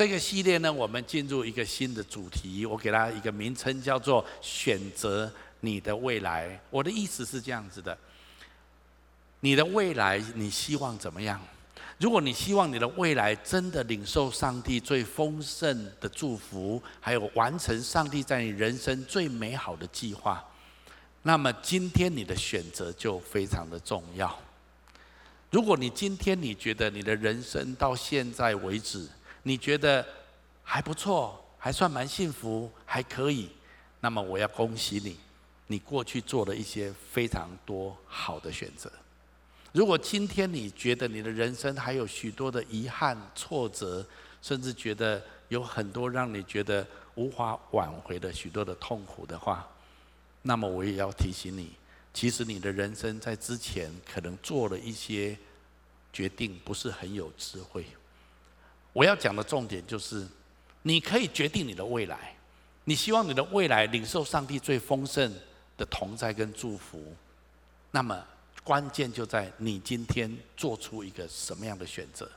这个系列呢，我们进入一个新的主题，我给它一个名称，叫做“选择你的未来”。我的意思是这样子的：你的未来，你希望怎么样？如果你希望你的未来真的领受上帝最丰盛的祝福，还有完成上帝在你人生最美好的计划，那么今天你的选择就非常的重要。如果你今天你觉得你的人生到现在为止，你觉得还不错，还算蛮幸福，还可以，那么我要恭喜你，你过去做了一些非常多好的选择。如果今天你觉得你的人生还有许多的遗憾、挫折，甚至觉得有很多让你觉得无法挽回的许多的痛苦的话，那么我也要提醒你，其实你的人生在之前可能做了一些决定，不是很有智慧。我要讲的重点就是，你可以决定你的未来。你希望你的未来领受上帝最丰盛的同在跟祝福，那么关键就在你今天做出一个什么样的选择。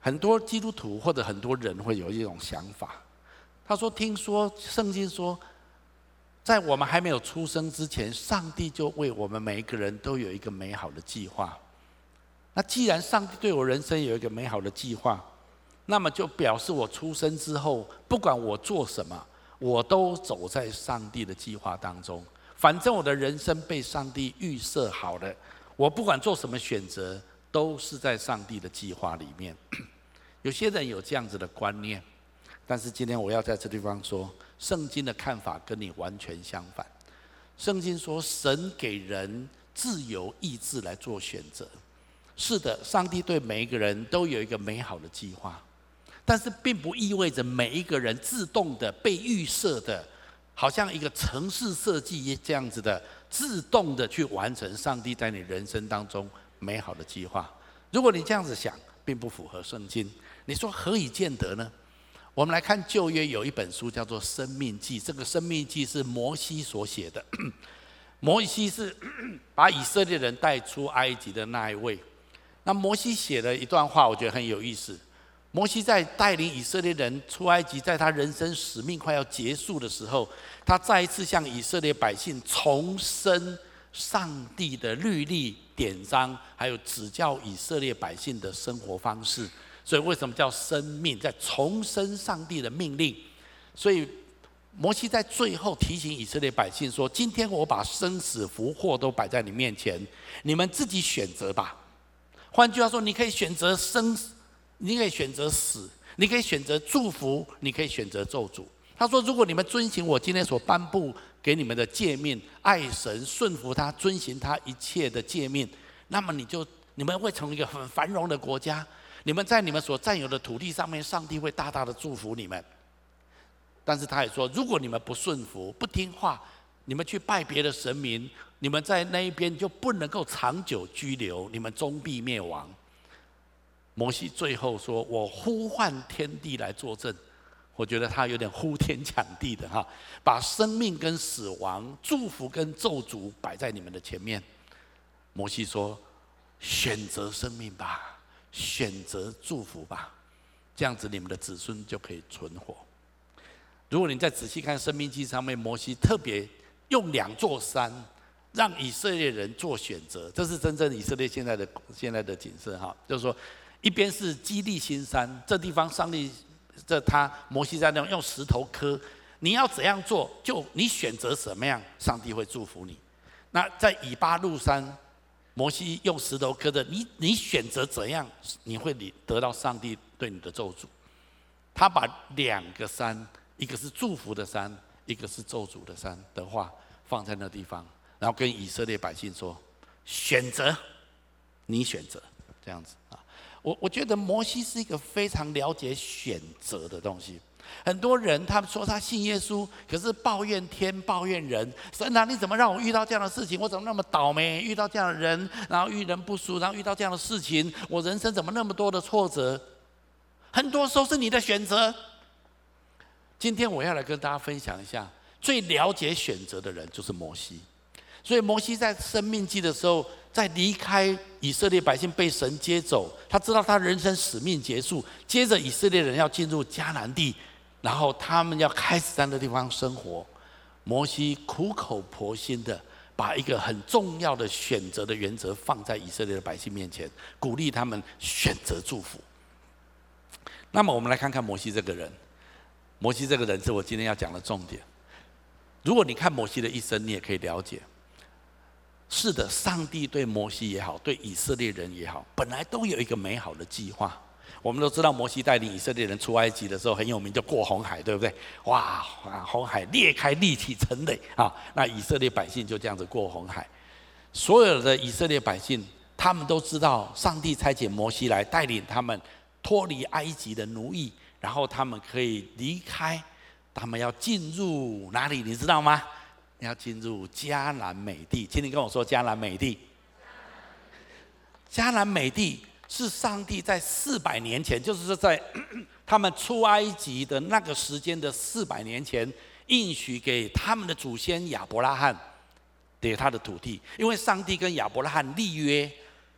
很多基督徒或者很多人会有一种想法，他说：“听说圣经说，在我们还没有出生之前，上帝就为我们每一个人都有一个美好的计划。”那既然上帝对我人生有一个美好的计划，那么就表示我出生之后，不管我做什么，我都走在上帝的计划当中。反正我的人生被上帝预设好了，我不管做什么选择，都是在上帝的计划里面。有些人有这样子的观念，但是今天我要在这地方说，圣经的看法跟你完全相反。圣经说，神给人自由意志来做选择。是的，上帝对每一个人都有一个美好的计划，但是并不意味着每一个人自动的被预设的，好像一个城市设计这样子的，自动的去完成上帝在你人生当中美好的计划。如果你这样子想，并不符合圣经。你说何以见得呢？我们来看旧约有一本书叫做《生命记》，这个《生命记》是摩西所写的。摩西是 把以色列人带出埃及的那一位。那摩西写了一段话，我觉得很有意思。摩西在带领以色列人出埃及，在他人生使命快要结束的时候，他再一次向以色列百姓重申上帝的律例典章，还有指教以色列百姓的生活方式。所以为什么叫生命？在重申上帝的命令。所以摩西在最后提醒以色列百姓说：“今天我把生死福祸都摆在你面前，你们自己选择吧。”换句话说，你可以选择生，你可以选择死，你可以选择祝福，你可以选择咒诅。他说：“如果你们遵行我今天所颁布给你们的诫命，爱神、顺服他、遵行他一切的诫命，那么你就你们会成为一个很繁荣的国家。你们在你们所占有的土地上面，上帝会大大的祝福你们。但是他也说，如果你们不顺服、不听话，你们去拜别的神明。”你们在那一边就不能够长久居留，你们终必灭亡。摩西最后说：“我呼唤天地来作证。”我觉得他有点呼天抢地的哈，把生命跟死亡、祝福跟咒诅摆在你们的前面。摩西说：“选择生命吧，选择祝福吧，这样子你们的子孙就可以存活。”如果你再仔细看《生命记》上面，摩西特别用两座山。让以色列人做选择，这是真正以色列现在的现在的景色哈。就是说，一边是基利心山，这地方上帝这他摩西在那用石头刻，你要怎样做，就你选择什么样，上帝会祝福你。那在以巴路山，摩西用石头刻的，你你选择怎样，你会你得到上帝对你的咒诅。他把两个山，一个是祝福的山，一个是咒诅的山的话，放在那地方。然后跟以色列百姓说：“选择，你选择这样子啊。”我我觉得摩西是一个非常了解选择的东西。很多人他们说他信耶稣，可是抱怨天抱怨人。神啊，你怎么让我遇到这样的事情？我怎么那么倒霉，遇到这样的人，然后遇人不淑，然后遇到这样的事情？我人生怎么那么多的挫折？很多时候是你的选择。今天我要来跟大家分享一下，最了解选择的人就是摩西。所以摩西在生命记的时候，在离开以色列百姓被神接走，他知道他人生使命结束，接着以色列人要进入迦南地，然后他们要开始在那地方生活。摩西苦口婆心的把一个很重要的选择的原则放在以色列的百姓面前，鼓励他们选择祝福。那么我们来看看摩西这个人，摩西这个人是我今天要讲的重点。如果你看摩西的一生，你也可以了解。是的，上帝对摩西也好，对以色列人也好，本来都有一个美好的计划。我们都知道，摩西带领以色列人出埃及的时候很有名，就过红海，对不对？哇，红海裂开，立起成垒啊！那以色列百姓就这样子过红海。所有的以色列百姓，他们都知道，上帝差遣摩西来带领他们脱离埃及的奴役，然后他们可以离开，他们要进入哪里？你知道吗？你要进入迦南美地，请你跟我说迦南美地。迦南美地是上帝在四百年前，就是说在 他们出埃及的那个时间的四百年前，应许给他们的祖先亚伯拉罕给他的土地，因为上帝跟亚伯拉罕立约。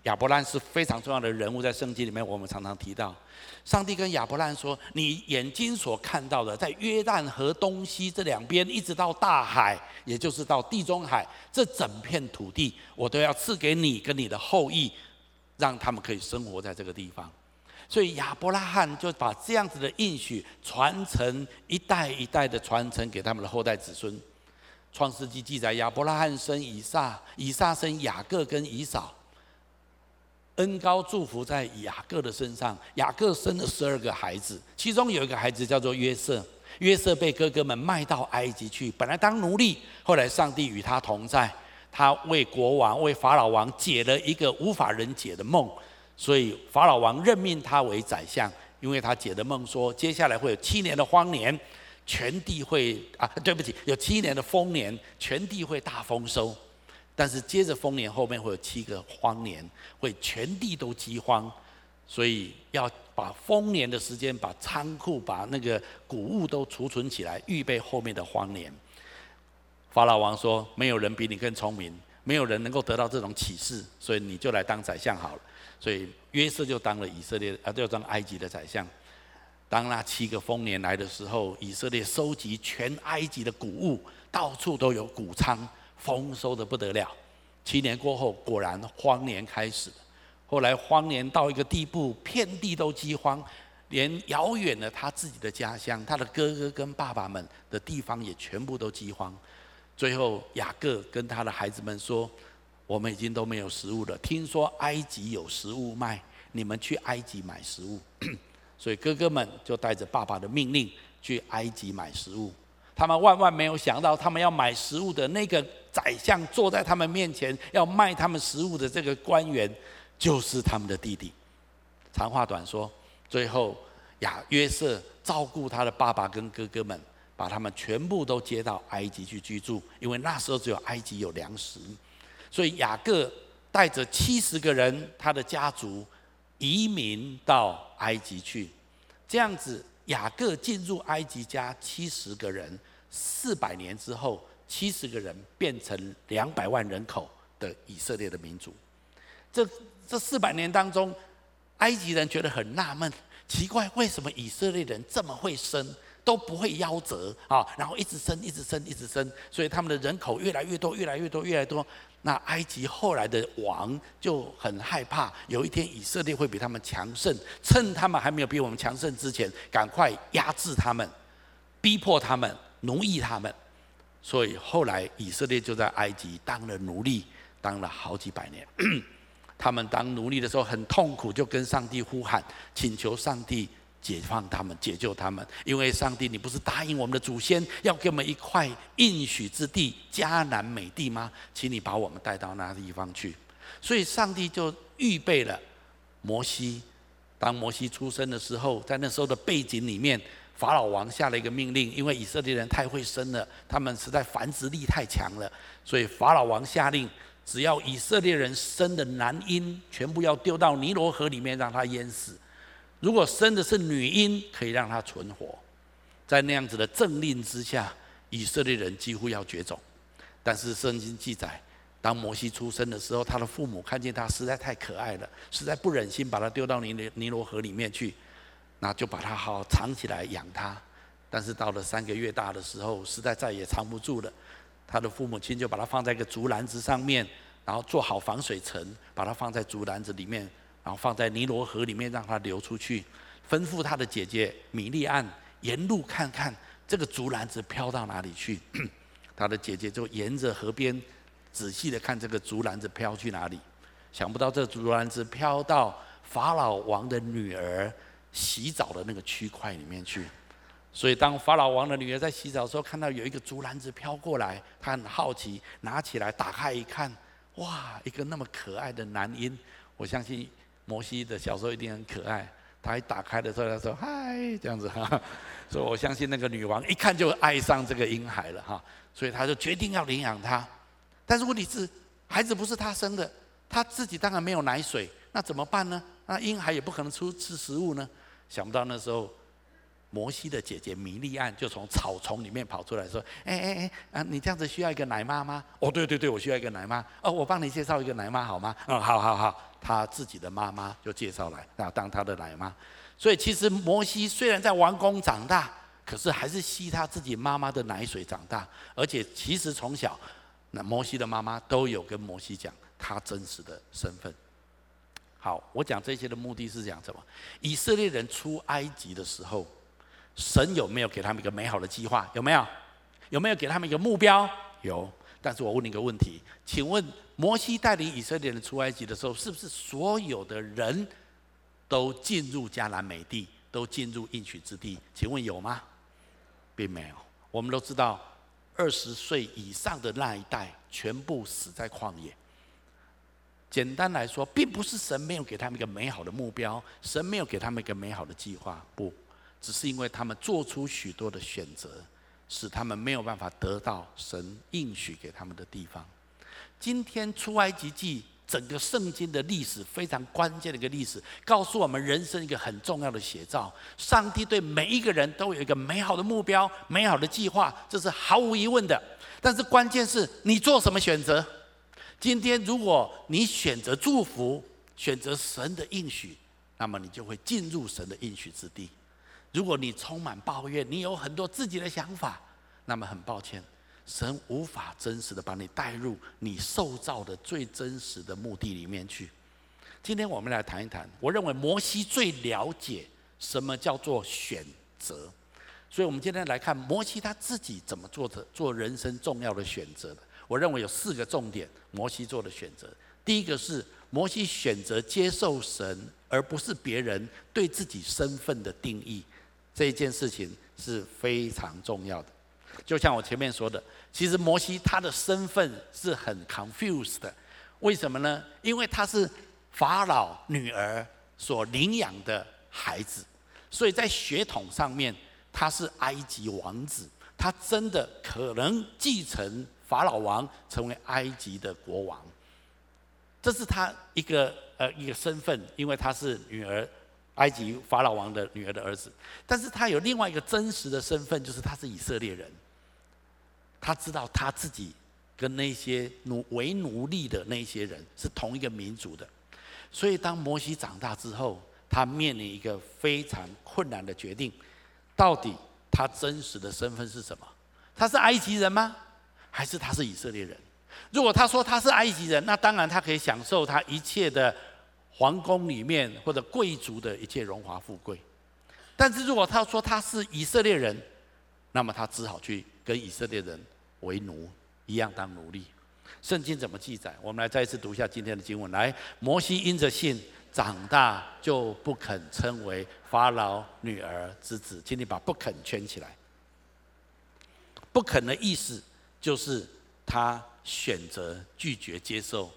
亚伯兰是非常重要的人物，在圣经里面我们常常提到。上帝跟亚伯兰说：“你眼睛所看到的，在约旦河东西这两边，一直到大海，也就是到地中海，这整片土地，我都要赐给你跟你的后裔，让他们可以生活在这个地方。”所以亚伯拉罕就把这样子的应许传承一代一代的传承给他们的后代子孙。创世纪记载，亚伯拉罕生以撒，以撒生雅各跟以扫。恩高祝福在雅各的身上，雅各生了十二个孩子，其中有一个孩子叫做约瑟。约瑟被哥哥们卖到埃及去，本来当奴隶，后来上帝与他同在，他为国王、为法老王解了一个无法人解的梦，所以法老王任命他为宰相，因为他解的梦说，接下来会有七年的荒年，全地会啊，对不起，有七年的丰年，全地会大丰收。但是接着丰年后面会有七个荒年，会全地都饥荒，所以要把丰年的时间，把仓库、把那个谷物都储存起来，预备后面的荒年。法老王说：“没有人比你更聪明，没有人能够得到这种启示，所以你就来当宰相好了。”所以约瑟就当了以色列啊，就当埃及的宰相。当那七个丰年来的时候，以色列收集全埃及的谷物，到处都有谷仓。丰收的不得了，七年过后，果然荒年开始了。后来荒年到一个地步，遍地都饥荒，连遥远的他自己的家乡，他的哥哥跟爸爸们的地方也全部都饥荒。最后雅各跟他的孩子们说：“我们已经都没有食物了。听说埃及有食物卖，你们去埃及买食物。”所以哥哥们就带着爸爸的命令去埃及买食物。他们万万没有想到，他们要买食物的那个宰相坐在他们面前，要卖他们食物的这个官员，就是他们的弟弟。长话短说，最后雅约瑟照顾他的爸爸跟哥哥们，把他们全部都接到埃及去居住，因为那时候只有埃及有粮食，所以雅各带着七十个人，他的家族移民到埃及去，这样子。雅各进入埃及家七十个人，四百年之后，七十个人变成两百万人口的以色列的民族。这这四百年当中，埃及人觉得很纳闷，奇怪，为什么以色列人这么会生，都不会夭折啊？然后一直生，一直生，一直生，所以他们的人口越来越多，越来越多，越来越多。那埃及后来的王就很害怕，有一天以色列会比他们强盛，趁他们还没有比我们强盛之前，赶快压制他们，逼迫他们，奴役他们。所以后来以色列就在埃及当了奴隶，当了好几百年。他们当奴隶的时候很痛苦，就跟上帝呼喊，请求上帝。解放他们，解救他们，因为上帝，你不是答应我们的祖先要给我们一块应许之地迦南美地吗？请你把我们带到那地方去。所以上帝就预备了摩西。当摩西出生的时候，在那时候的背景里面，法老王下了一个命令，因为以色列人太会生了，他们实在繁殖力太强了，所以法老王下令，只要以色列人生的男婴，全部要丢到尼罗河里面，让他淹死。如果生的是女婴，可以让他存活。在那样子的政令之下，以色列人几乎要绝种。但是圣经记载，当摩西出生的时候，他的父母看见他实在太可爱了，实在不忍心把他丢到尼尼罗河里面去，那就把它好好藏起来养它。但是到了三个月大的时候，实在再也藏不住了，他的父母亲就把它放在一个竹篮子上面，然后做好防水层，把它放在竹篮子里面，然后放在尼罗河里面让它流出去，吩咐他的姐姐米利暗沿路看看这个竹篮子飘到哪里去。他的姐姐就沿着河边仔细的看这个竹篮子飘去哪里，想不到这竹篮子飘到法老王的女儿洗澡的那个区块里面去。所以当法老王的女儿在洗澡的时候，看到有一个竹篮子飘过来，她很好奇，拿起来打开一看，哇，一个那么可爱的男婴。我相信摩西的小时候一定很可爱。他一打开的时候，他说：“嗨，这样子哈。”所以我相信那个女王一看就爱上这个婴孩了哈。所以他就决定要领养他，但是问题是，孩子不是他生的，他自己当然没有奶水，那怎么办呢？那婴孩也不可能出吃食物呢。想不到那时候，摩西的姐姐米利暗就从草丛里面跑出来说：“哎哎哎，啊，你这样子需要一个奶妈吗？哦，对对对，我需要一个奶妈。哦，我帮你介绍一个奶妈好吗？嗯，好好好。他自己的妈妈就介绍来，那当他的奶妈。所以其实摩西虽然在王宫长大。”可是还是吸他自己妈妈的奶水长大，而且其实从小，那摩西的妈妈都有跟摩西讲他真实的身份。好，我讲这些的目的是讲什么？以色列人出埃及的时候，神有没有给他们一个美好的计划？有没有？有没有给他们一个目标？有。但是我问你一个问题，请问摩西带领以色列人出埃及的时候，是不是所有的人都进入迦南美地，都进入应许之地？请问有吗？并没有，我们都知道，二十岁以上的那一代全部死在旷野。简单来说，并不是神没有给他们一个美好的目标，神没有给他们一个美好的计划，不，只是因为他们做出许多的选择，使他们没有办法得到神应许给他们的地方。今天出埃及记。整个圣经的历史非常关键的一个历史，告诉我们人生一个很重要的写照。上帝对每一个人都有一个美好的目标、美好的计划，这是毫无疑问的。但是关键是你做什么选择。今天如果你选择祝福，选择神的应许，那么你就会进入神的应许之地。如果你充满抱怨，你有很多自己的想法，那么很抱歉。神无法真实的把你带入你受造的最真实的目的里面去。今天我们来谈一谈，我认为摩西最了解什么叫做选择，所以我们今天来看摩西他自己怎么做的做人生重要的选择的。我认为有四个重点，摩西做的选择。第一个是摩西选择接受神，而不是别人对自己身份的定义，这一件事情是非常重要的。就像我前面说的。其实摩西他的身份是很 confused 的，为什么呢？因为他是法老女儿所领养的孩子，所以在血统上面他是埃及王子，他真的可能继承法老王成为埃及的国王，这是他一个呃一个身份，因为他是女儿埃及法老王的女儿的儿子，但是他有另外一个真实的身份，就是他是以色列人。他知道他自己跟那些奴为奴隶的那些人是同一个民族的，所以当摩西长大之后，他面临一个非常困难的决定：到底他真实的身份是什么？他是埃及人吗？还是他是以色列人？如果他说他是埃及人，那当然他可以享受他一切的皇宫里面或者贵族的一切荣华富贵。但是如果他说他是以色列人，那么他只好去。跟以色列人为奴一样当奴隶，圣经怎么记载？我们来再一次读一下今天的经文。来，摩西因着信长大，就不肯称为法老女儿之子。请你把“不肯”圈起来。不肯的意思就是他选择拒绝接受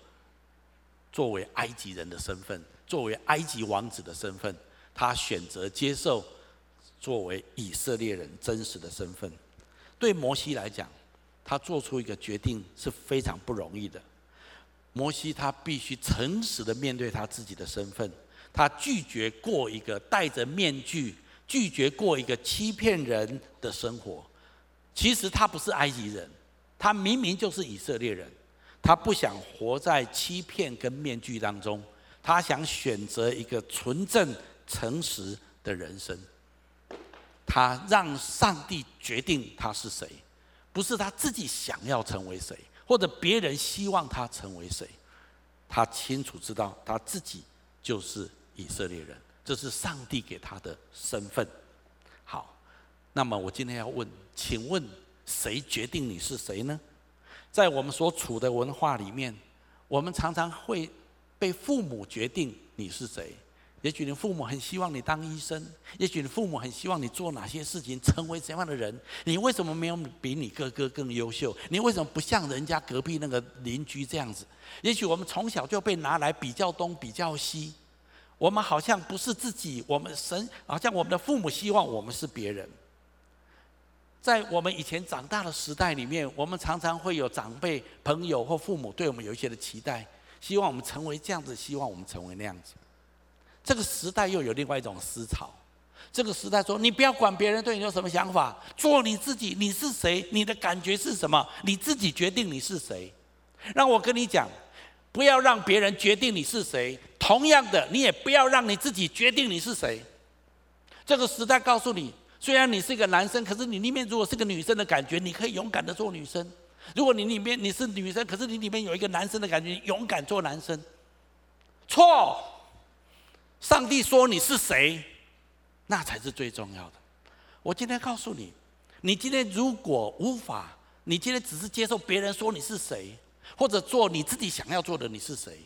作为埃及人的身份，作为埃及王子的身份，他选择接受作为以色列人真实的身份。对摩西来讲，他做出一个决定是非常不容易的。摩西他必须诚实的面对他自己的身份，他拒绝过一个戴着面具、拒绝过一个欺骗人的生活。其实他不是埃及人，他明明就是以色列人，他不想活在欺骗跟面具当中，他想选择一个纯正、诚实的人生。他让上帝决定他是谁，不是他自己想要成为谁，或者别人希望他成为谁。他清楚知道他自己就是以色列人，这是上帝给他的身份。好，那么我今天要问，请问谁决定你是谁呢？在我们所处的文化里面，我们常常会被父母决定你是谁。也许你父母很希望你当医生，也许你父母很希望你做哪些事情，成为怎样的人。你为什么没有比你哥哥更优秀？你为什么不像人家隔壁那个邻居这样子？也许我们从小就被拿来比较东比较西，我们好像不是自己，我们神好像我们的父母希望我们是别人。在我们以前长大的时代里面，我们常常会有长辈、朋友或父母对我们有一些的期待，希望我们成为这样子，希望我们成为那样子。这个时代又有另外一种思潮，这个时代说：你不要管别人对你有什么想法，做你自己。你是谁？你的感觉是什么？你自己决定你是谁。让我跟你讲，不要让别人决定你是谁。同样的，你也不要让你自己决定你是谁。这个时代告诉你。虽然你是一个男生，可是你里面如果是个女生的感觉，你可以勇敢的做女生；如果你里面你是女生，可是你里面有一个男生的感觉，勇敢做男生。错！上帝说你是谁，那才是最重要的。我今天告诉你，你今天如果无法，你今天只是接受别人说你是谁，或者做你自己想要做的你是谁，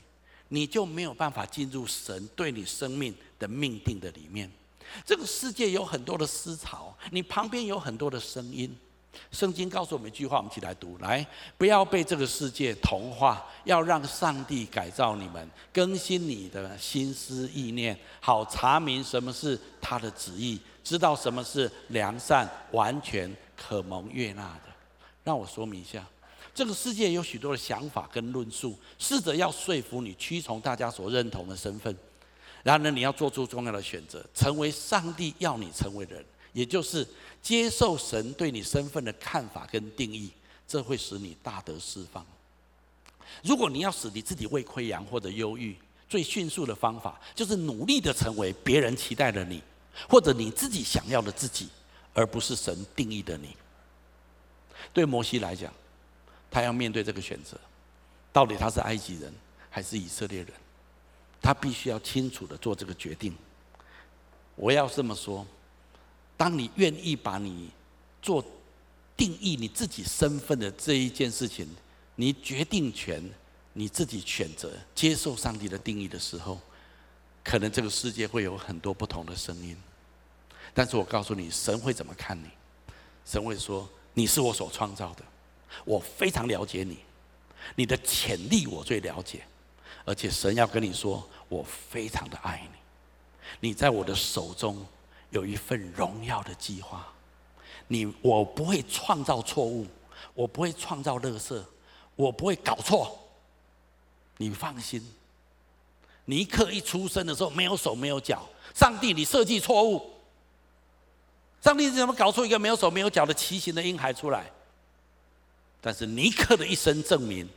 你就没有办法进入神对你生命的命定的里面。这个世界有很多的思潮，你旁边有很多的声音。圣经告诉我们一句话，我们一起来读：来，不要被这个世界同化，要让上帝改造你们，更新你的心思意念，好查明什么是他的旨意，知道什么是良善、完全、可蒙悦纳的。让我说明一下，这个世界有许多的想法跟论述，试着要说服你屈从大家所认同的身份。然后呢，你要做出重要的选择，成为上帝要你成为的人，也就是接受神对你身份的看法跟定义，这会使你大得释放。如果你要使你自己胃溃疡或者忧郁，最迅速的方法就是努力的成为别人期待的你，或者你自己想要的自己，而不是神定义的你。对摩西来讲，他要面对这个选择，到底他是埃及人还是以色列人？他必须要清楚的做这个决定。我要这么说：当你愿意把你做定义你自己身份的这一件事情，你决定权你自己选择接受上帝的定义的时候，可能这个世界会有很多不同的声音。但是我告诉你，神会怎么看你？神会说：你是我所创造的，我非常了解你，你的潜力我最了解。而且神要跟你说，我非常的爱你，你在我的手中有一份荣耀的计划。你我不会创造错误，我不会创造垃圾，我不会搞错。你放心，尼克一出生的时候没有手没有脚，上帝你设计错误，上帝怎么搞出一个没有手没有脚的畸形的婴孩出来？但是尼克的一生证明。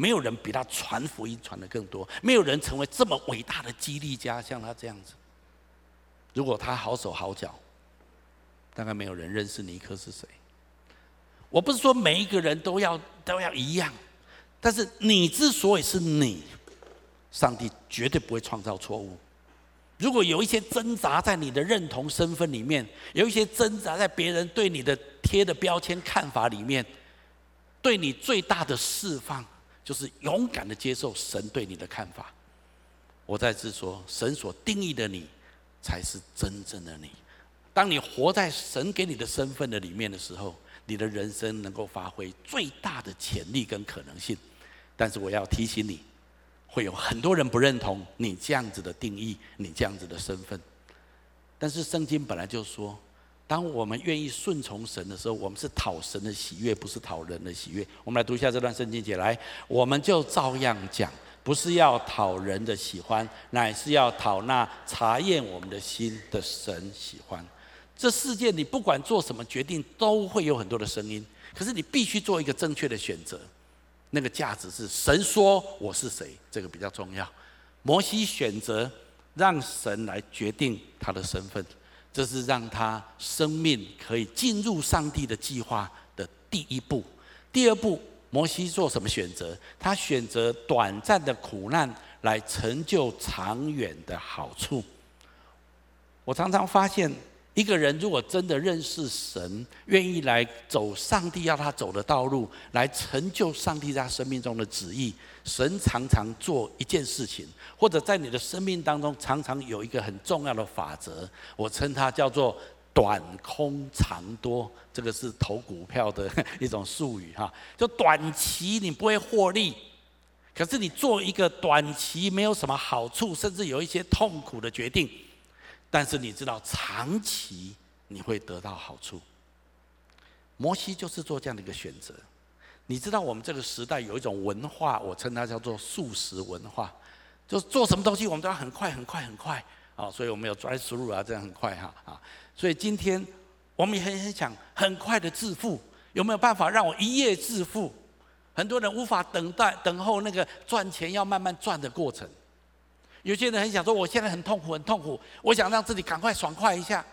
没有人比他传福音传得更多，没有人成为这么伟大的激励家，像他这样子。如果他好手好脚，大概没有人认识尼克是谁。我不是说每一个人都要都要一样，但是你之所以是你，上帝绝对不会创造错误。如果有一些挣扎在你的认同身份里面，有一些挣扎在别人对你的贴的标签看法里面，对你最大的释放。就是勇敢的接受神对你的看法。我再次说，神所定义的你，才是真正的你。当你活在神给你的身份的里面的时候，你的人生能够发挥最大的潜力跟可能性。但是我要提醒你，会有很多人不认同你这样子的定义，你这样子的身份。但是圣经本来就说。当我们愿意顺从神的时候，我们是讨神的喜悦，不是讨人的喜悦。我们来读一下这段圣经节，来，我们就照样讲，不是要讨人的喜欢，乃是要讨那查验我们的心的神喜欢。这世界你不管做什么决定，都会有很多的声音，可是你必须做一个正确的选择。那个价值是神说我是谁，这个比较重要。摩西选择让神来决定他的身份，这是让他生命可以进入上帝的计划的第一步。第二步，摩西做什么选择？他选择短暂的苦难来成就长远的好处。我常常发现，一个人如果真的认识神，愿意来走上帝要他走的道路，来成就上帝在他生命中的旨意，神常常做一件事情，或者在你的生命当中，常常有一个很重要的法则，我称它叫做短空长多。这个是投股票的一种术语哈，就短期你不会获利，可是你做一个短期没有什么好处，甚至有一些痛苦的决定。但是你知道，长期你会得到好处。摩西就是做这样的一个选择。你知道，我们这个时代有一种文化，我称它叫做速食文化，就是做什么东西我们都要很快、很快、很快啊！所以我们有 drive through 啊，这样很快哈啊！所以今天我们也很很想很快的致富，有没有办法让我一夜致富？很多人无法等待、等候那个赚钱要慢慢赚的过程。有些人很想说，我现在很痛苦，很痛苦，我想让自己赶快爽快一下，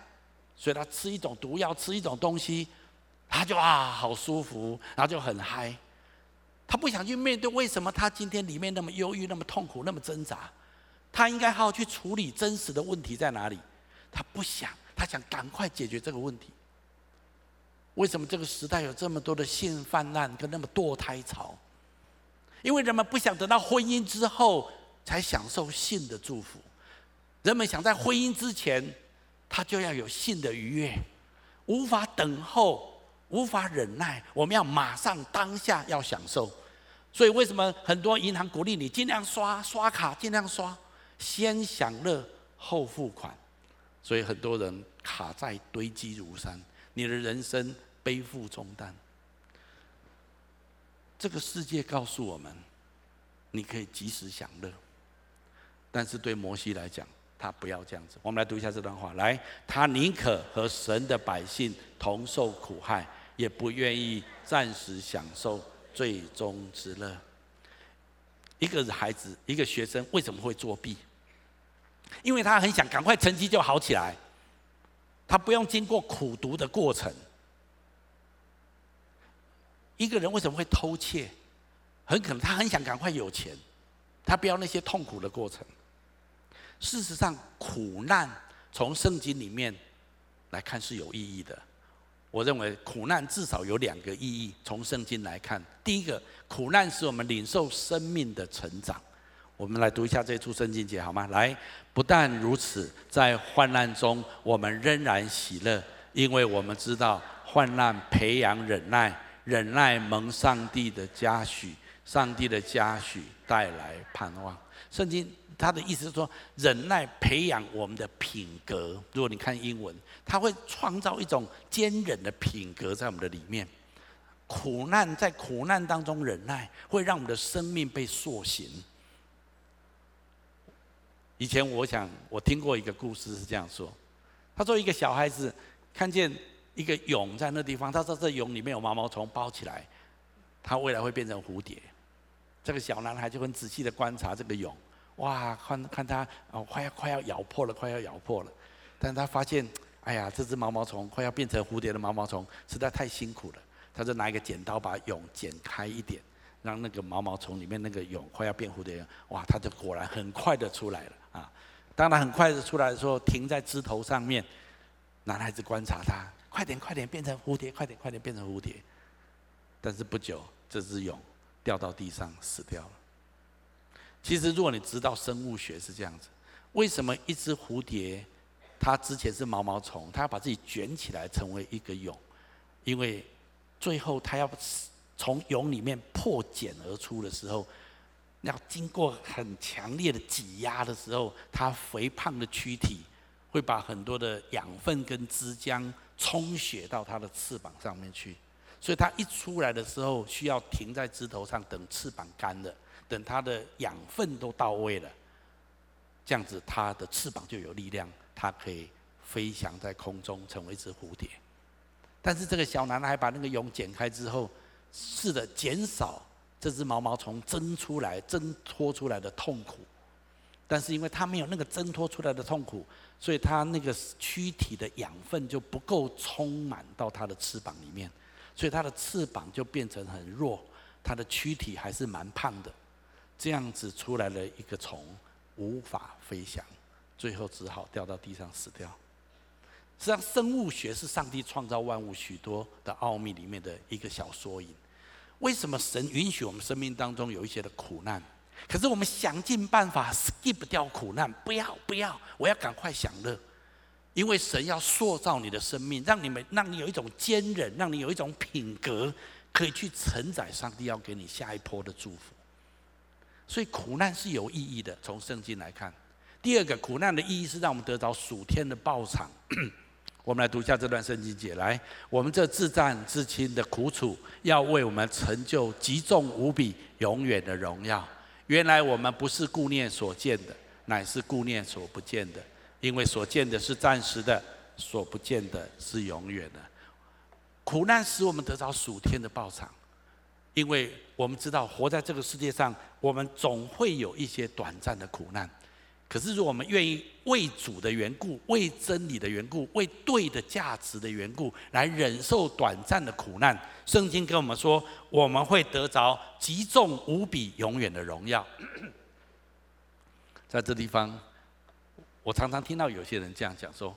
所以他吃一种毒药，吃一种东西，他就啊好舒服，然后就很嗨。他不想去面对为什么他今天里面那么忧郁、那么痛苦、那么挣扎。他应该好好去处理真实的问题在哪里。他不想，他想赶快解决这个问题。为什么这个时代有这么多的性泛滥跟那么堕胎潮？因为人们不想等到婚姻之后。才享受性的祝福。人们想在婚姻之前，他就要有性的愉悦，无法等候，无法忍耐。我们要马上当下要享受。所以为什么很多银行鼓励你尽量刷刷卡，尽量刷，先享乐后付款？所以很多人卡债堆积如山，你的人生背负重担。这个世界告诉我们，你可以及时享乐。但是对摩西来讲，他不要这样子。我们来读一下这段话：来，他宁可和神的百姓同受苦害，也不愿意暂时享受最终之乐。一个孩子，一个学生为什么会作弊？因为他很想赶快成绩就好起来，他不用经过苦读的过程。一个人为什么会偷窃？很可能他很想赶快有钱，他不要那些痛苦的过程。事实上，苦难从圣经里面来看是有意义的。我认为苦难至少有两个意义。从圣经来看，第一个，苦难使我们领受生命的成长。我们来读一下这处圣经节好吗？来，不但如此，在患难中我们仍然喜乐，因为我们知道患难培养忍耐，忍耐蒙上帝的嘉许，上帝的嘉许带来盼望。圣经。他的意思是说，忍耐培养我们的品格。如果你看英文，他会创造一种坚忍的品格在我们的里面。苦难在苦难当中忍耐，会让我们的生命被塑形。以前我想，我听过一个故事是这样说：他说，一个小孩子看见一个蛹在那地方，他说这蛹里面有毛毛虫包起来，他未来会变成蝴蝶。这个小男孩就很仔细的观察这个蛹。哇，看看他哦，快要快要咬破了，快要咬破了。但他发现，哎呀，这只毛毛虫快要变成蝴蝶的毛毛虫，实在太辛苦了。他就拿一个剪刀把蛹剪开一点，让那个毛毛虫里面那个蛹快要变蝴蝶。哇，他就果然很快的出来了啊！当他很快的出来的时候，停在枝头上面，男孩子观察他，快点快点变成蝴蝶，快点快点变成蝴蝶。但是不久，这只蛹掉到地上死掉了。其实，如果你知道生物学是这样子，为什么一只蝴蝶，它之前是毛毛虫，它要把自己卷起来成为一个蛹？因为最后它要从蛹里面破茧而出的时候，要经过很强烈的挤压的时候，它肥胖的躯体会把很多的养分跟汁浆充血到它的翅膀上面去，所以它一出来的时候需要停在枝头上等翅膀干了。等它的养分都到位了，这样子它的翅膀就有力量，它可以飞翔在空中，成为一只蝴蝶。但是这个小男孩把那个蛹剪开之后，试着减少这只毛毛虫挣出来、挣脱出来的痛苦。但是因为它没有那个挣脱出来的痛苦，所以它那个躯体的养分就不够充满到它的翅膀里面，所以它的翅膀就变成很弱，它的躯体还是蛮胖的。这样子出来了一个虫，无法飞翔，最后只好掉到地上死掉。实际上，生物学是上帝创造万物许多的奥秘里面的一个小缩影。为什么神允许我们生命当中有一些的苦难？可是我们想尽办法 skip 掉苦难，不要不要，我要赶快享乐，因为神要塑造你的生命，让你们让你有一种坚韧，让你有一种品格，可以去承载上帝要给你下一波的祝福。所以苦难是有意义的，从圣经来看。第二个，苦难的意义是让我们得到属天的报偿。我们来读一下这段圣经节，来，我们这至暂至轻的苦楚，要为我们成就极重无比、永远的荣耀。原来我们不是顾念所见的，乃是顾念所不见的，因为所见的是暂时的，所不见的是永远的。苦难使我们得到属天的报偿，因为我们知道活在这个世界上，我们总会有一些短暂的苦难。可是，如果我们愿意为主的缘故、为真理的缘故、为对的价值的缘故，来忍受短暂的苦难，圣经跟我们说，我们会得着极重无比、永远的荣耀。在这地方，我常常听到有些人这样讲说：“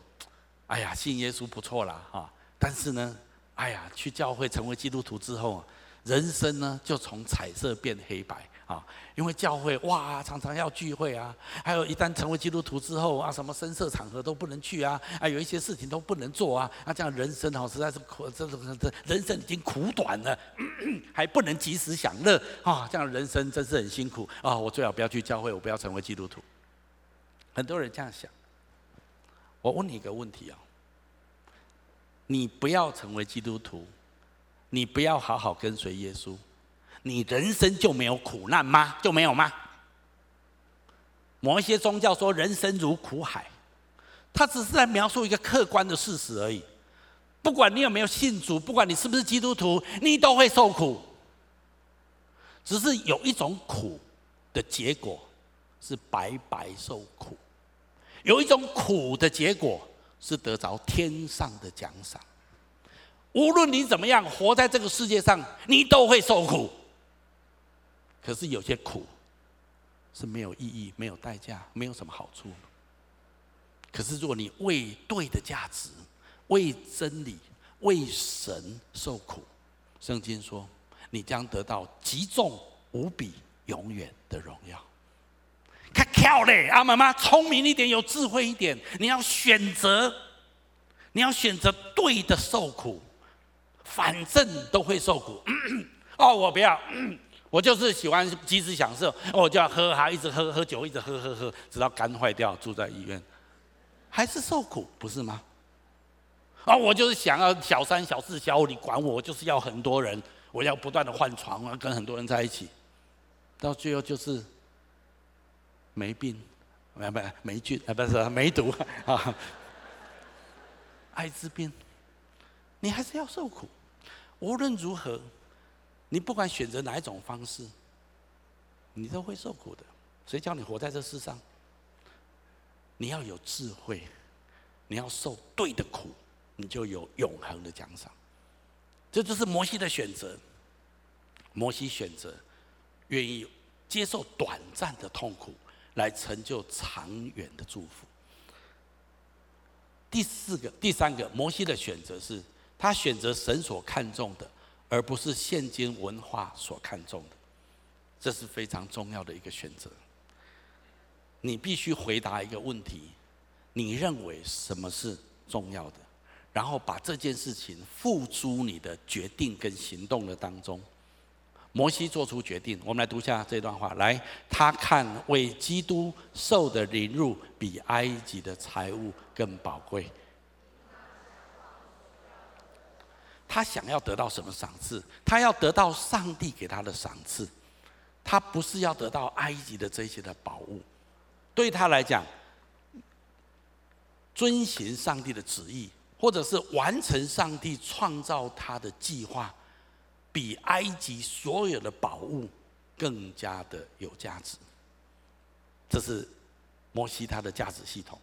哎呀，信耶稣不错啦，哈，但是呢，哎呀，去教会成为基督徒之后，人生呢就从彩色变黑白。”啊，因为教会哇，常常要聚会啊，还有一旦成为基督徒之后啊，什么声色场合都不能去啊，啊，有一些事情都不能做啊，那这样人生哦，实在是苦，这这这人生已经苦短了，还不能及时享乐啊，这样人生真是很辛苦啊，我最好不要去教会，我不要成为基督徒。很多人这样想，我问你一个问题啊，你不要成为基督徒，你不要好好跟随耶稣。你人生就没有苦难吗？就没有吗？某一些宗教说人生如苦海，他只是在描述一个客观的事实而已。不管你有没有信主，不管你是不是基督徒，你都会受苦。只是有一种苦的结果是白白受苦，有一种苦的结果是得着天上的奖赏。无论你怎么样活在这个世界上，你都会受苦。可是有些苦是没有意义、没有代价、没有什么好处。可是如果你为对的价值、为真理、为神受苦，圣经说你将得到极重无比、永远的荣耀。看巧嘞，阿妈妈聪明一点，有智慧一点，你要选择，你要选择对的受苦，反正都会受苦。哦，我不要。我就是喜欢及时享受，我就要喝哈，一直喝喝酒，一直喝喝喝，直到肝坏掉，住在医院，还是受苦，不是吗？啊，我就是想要小三小四小五，你管我，我就是要很多人，我要不断的换床啊，跟很多人在一起，到最后就是没病，没没没菌啊，不是没毒 啊，艾滋病，你还是要受苦，无论如何。你不管选择哪一种方式，你都会受苦的。谁叫你活在这世上？你要有智慧，你要受对的苦，你就有永恒的奖赏。这就是摩西的选择。摩西选择愿意接受短暂的痛苦，来成就长远的祝福。第四个、第三个，摩西的选择是他选择神所看重的。而不是现今文化所看重的，这是非常重要的一个选择。你必须回答一个问题：你认为什么是重要的？然后把这件事情付诸你的决定跟行动的当中。摩西做出决定，我们来读一下这段话。来，他看为基督受的凌辱，比埃及的财物更宝贵。他想要得到什么赏赐？他要得到上帝给他的赏赐，他不是要得到埃及的这些的宝物。对他来讲，遵循上帝的旨意，或者是完成上帝创造他的计划，比埃及所有的宝物更加的有价值。这是摩西他的价值系统。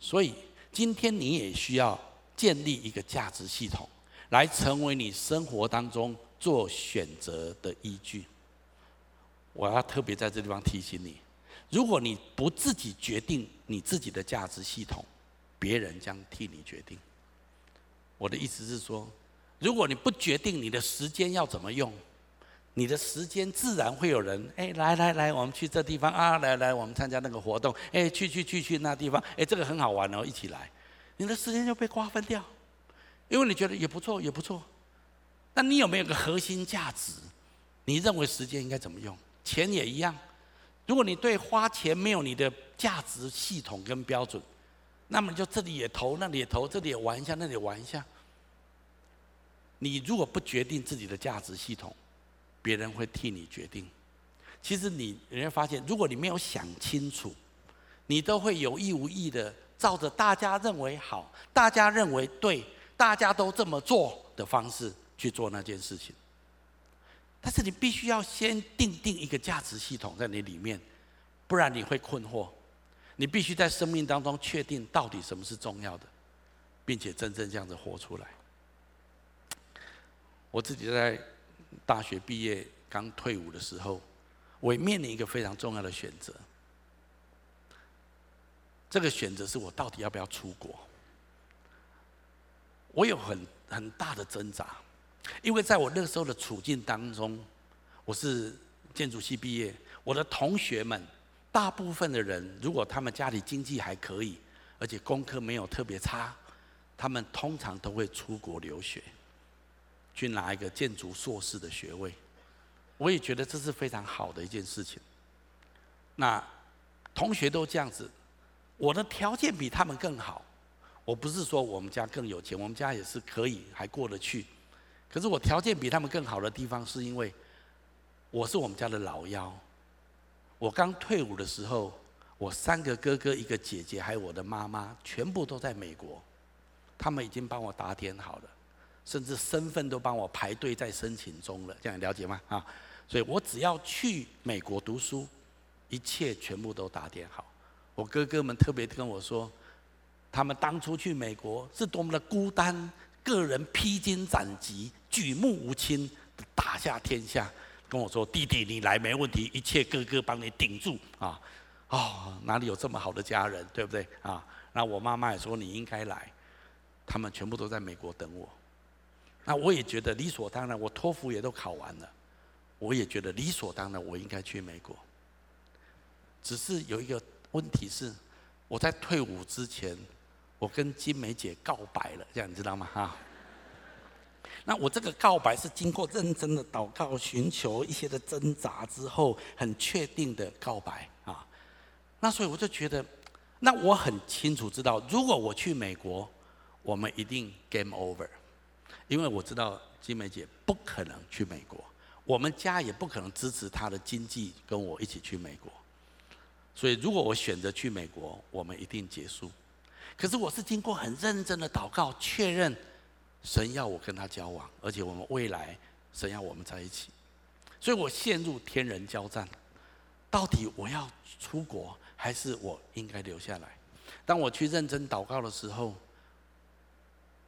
所以今天你也需要建立一个价值系统，来成为你生活当中做选择的依据。我要特别在这地方提醒你：如果你不自己决定你自己的价值系统，别人将替你决定。我的意思是说，如果你不决定你的时间要怎么用，你的时间自然会有人哎，来来来，我们去这地方啊，来来，我们参加那个活动，哎，去去去去那地方，哎，这个很好玩哦，一起来，你的时间就被瓜分掉，因为你觉得也不错也不错，那你有没有个核心价值？你认为时间应该怎么用？钱也一样，如果你对花钱没有你的价值系统跟标准，那么就这里也投，那里也投，这里也玩一下，那里也玩一下。你如果不决定自己的价值系统，别人会替你决定。其实你你会发现，如果你没有想清楚，你都会有意无意的照着大家认为好、大家认为对、大家都这么做的方式去做那件事情。但是你必须要先定定一个价值系统在你里面，不然你会困惑。你必须在生命当中确定到底什么是重要的，并且真正这样子活出来。我自己在大学毕业刚退伍的时候，我也面临一个非常重要的选择。这个选择是我到底要不要出国？我有很很大的挣扎。因为在我那时候的处境当中，我是建筑系毕业，我的同学们大部分的人，如果他们家里经济还可以，而且功课没有特别差，他们通常都会出国留学，去拿一个建筑硕士的学位。我也觉得这是非常好的一件事情。那同学都这样子，我的条件比他们更好。我不是说我们家更有钱，我们家也是可以还过得去。可是我条件比他们更好的地方，是因为我是我们家的老幺。我刚退伍的时候，我三个哥哥、一个姐姐，还有我的妈妈，全部都在美国。他们已经帮我打点好了，甚至身份都帮我排队在申请中了。这样了解吗？啊，所以我只要去美国读书，一切全部都打点好。我哥哥们特别跟我说，他们当初去美国是多么的孤单。个人披荆斩棘，举目无亲，打下天下。跟我说：“弟弟，你来没问题，一切哥哥帮你顶住啊！”哦，哪里有这么好的家人，对不对啊？那我妈妈也说你应该来。他们全部都在美国等我。那我也觉得理所当然，我托福也都考完了，我也觉得理所当然，我应该去美国。只是有一个问题是，我在退伍之前。我跟金梅姐告白了，这样你知道吗？哈，那我这个告白是经过认真的祷告、寻求一些的挣扎之后，很确定的告白啊。那所以我就觉得，那我很清楚知道，如果我去美国，我们一定 game over，因为我知道金梅姐不可能去美国，我们家也不可能支持她的经济跟我一起去美国。所以如果我选择去美国，我们一定结束。可是我是经过很认真的祷告，确认神要我跟他交往，而且我们未来神要我们在一起，所以我陷入天人交战，到底我要出国还是我应该留下来？当我去认真祷告的时候，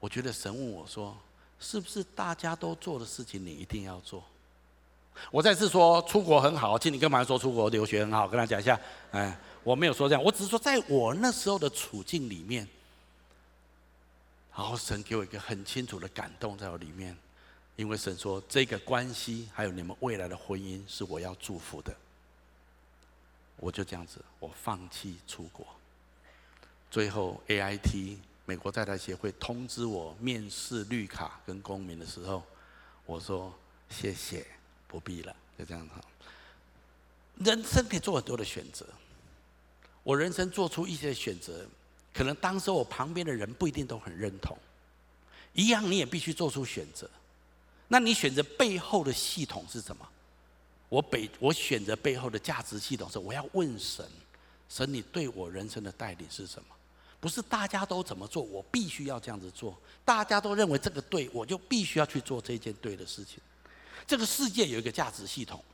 我觉得神问我说：“是不是大家都做的事情，你一定要做？”我再次说，出国很好，请你干嘛说出国留学很好？跟他讲一下，哎。我没有说这样，我只是说，在我那时候的处境里面，然后神给我一个很清楚的感动在我里面，因为神说这个关系还有你们未来的婚姻是我要祝福的，我就这样子，我放弃出国。最后 AIT 美国在台协会通知我面试绿卡跟公民的时候，我说谢谢，不必了，就这样子。人生可以做很多的选择。我人生做出一些选择，可能当时我旁边的人不一定都很认同，一样你也必须做出选择。那你选择背后的系统是什么？我背我选择背后的价值系统是：我要问神，神你对我人生的带领是什么？不是大家都怎么做，我必须要这样子做。大家都认为这个对，我就必须要去做这件对的事情。这个世界有一个价值系统，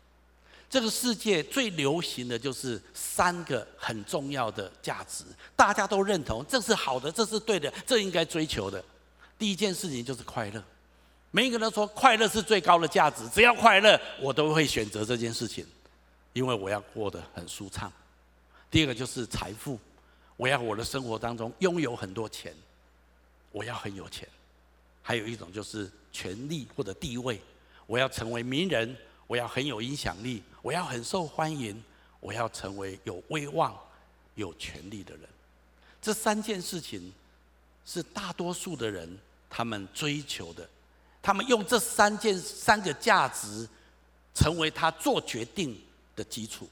这个世界最流行的就是三个很重要的价值，大家都认同，这是好的，这是对的，这应该追求的。第一件事情就是快乐，每一个人说快乐是最高的价值，只要快乐，我都会选择这件事情，因为我要过得很舒畅。第二个就是财富，我要我的生活当中拥有很多钱，我要很有钱。还有一种就是权力或者地位，我要成为名人，我要很有影响力，我要很受欢迎，我要成为有威望、有权力的人。这三件事情是大多数的人。他们追求的，他们用这三件三个价值，成为他做决定的基础。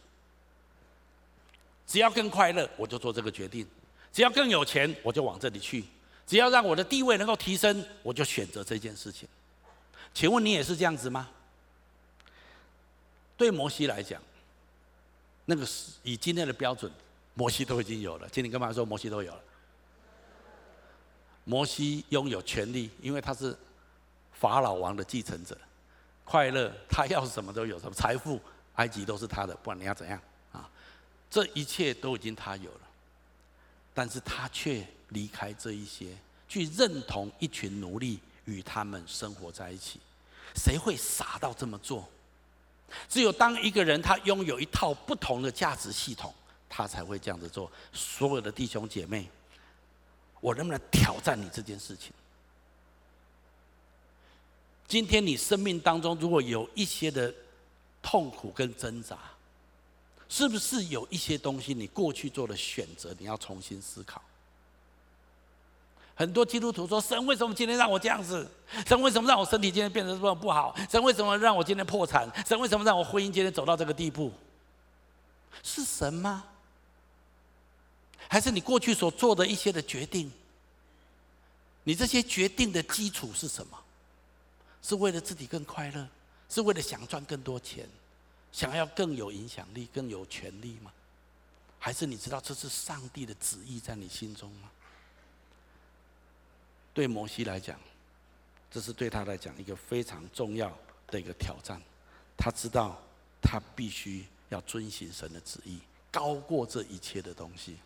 只要更快乐，我就做这个决定；只要更有钱，我就往这里去；只要让我的地位能够提升，我就选择这件事情。请问你也是这样子吗？对摩西来讲，那个是以今天的标准，摩西都已经有了。今天干嘛说摩西都有了？摩西拥有权力，因为他是法老王的继承者。快乐，他要什么都有，什么财富，埃及都是他的，不管你要怎样啊，这一切都已经他有了。但是他却离开这一些，去认同一群奴隶，与他们生活在一起。谁会傻到这么做？只有当一个人他拥有一套不同的价值系统，他才会这样子做。所有的弟兄姐妹。我能不能挑战你这件事情？今天你生命当中如果有一些的痛苦跟挣扎，是不是有一些东西你过去做的选择，你要重新思考？很多基督徒说：“神为什么今天让我这样子？神为什么让我身体今天变得这么不好？神为什么让我今天破产？神为什么让我婚姻今天走到这个地步？是神吗？”还是你过去所做的一些的决定？你这些决定的基础是什么？是为了自己更快乐？是为了想赚更多钱？想要更有影响力、更有权力吗？还是你知道这是上帝的旨意在你心中吗？对摩西来讲，这是对他来讲一个非常重要的一个挑战。他知道他必须要遵行神的旨意，高过这一切的东西。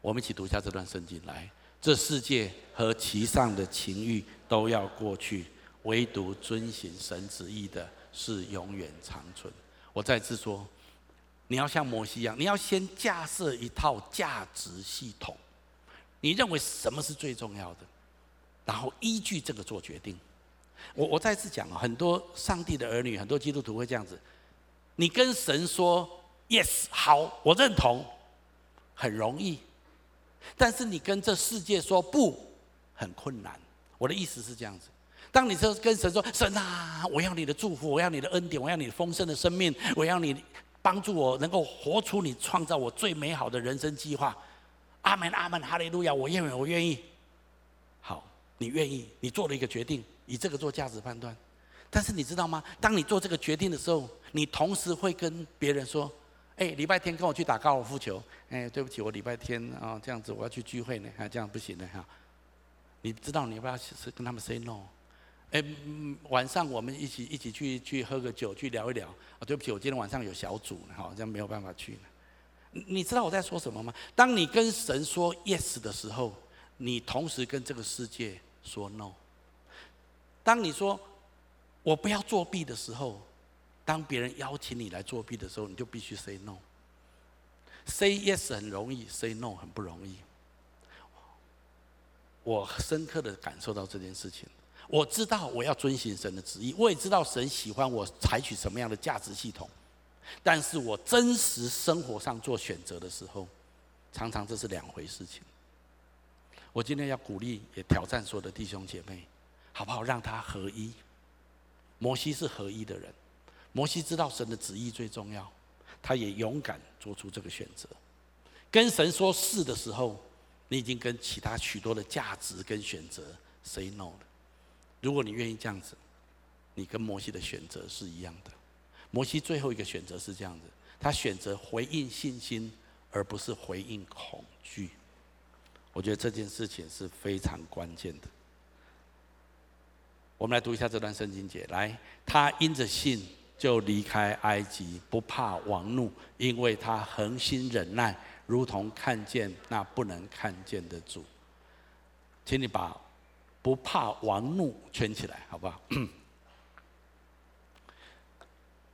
我们一起读一下这段圣经。来，这世界和其上的情欲都要过去，唯独遵行神旨意的是永远长存。我再次说，你要像摩西一样，你要先架设一套价值系统。你认为什么是最重要的？然后依据这个做决定。我我再次讲，很多上帝的儿女，很多基督徒会这样子：你跟神说 “yes”，好，我认同，很容易。但是你跟这世界说不，很困难。我的意思是这样子：当你说跟神说“神啊，我要你的祝福，我要你的恩典，我要你丰盛的生命，我要你帮助我能够活出你创造我最美好的人生计划。”阿门，阿门，哈利路亚！我愿意，我愿意。好，你愿意，你做了一个决定，以这个做价值判断。但是你知道吗？当你做这个决定的时候，你同时会跟别人说。哎，礼拜天跟我去打高尔夫球。哎，对不起，我礼拜天啊这样子我要去聚会呢，这样不行的哈。你知道你要不要是跟他们 say no？哎，晚上我们一起一起去去喝个酒，去聊一聊。啊，对不起，我今天晚上有小组，好，这样没有办法去。你知道我在说什么吗？当你跟神说 yes 的时候，你同时跟这个世界说 no。当你说我不要作弊的时候。当别人邀请你来作弊的时候，你就必须 say no。say yes 很容易，say no 很不容易。我深刻的感受到这件事情。我知道我要遵循神的旨意，我也知道神喜欢我采取什么样的价值系统。但是我真实生活上做选择的时候，常常这是两回事情。我今天要鼓励，也挑战所有的弟兄姐妹，好不好？让他合一。摩西是合一的人。摩西知道神的旨意最重要，他也勇敢做出这个选择。跟神说是的时候，你已经跟其他许多的价值跟选择 say no 了。如果你愿意这样子，你跟摩西的选择是一样的。摩西最后一个选择是这样子，他选择回应信心，而不是回应恐惧。我觉得这件事情是非常关键的。我们来读一下这段圣经节。来，他因着信就离开埃及，不怕王怒，因为他恒心忍耐，如同看见那不能看见的主。请你把“不怕王怒”圈起来，好不好？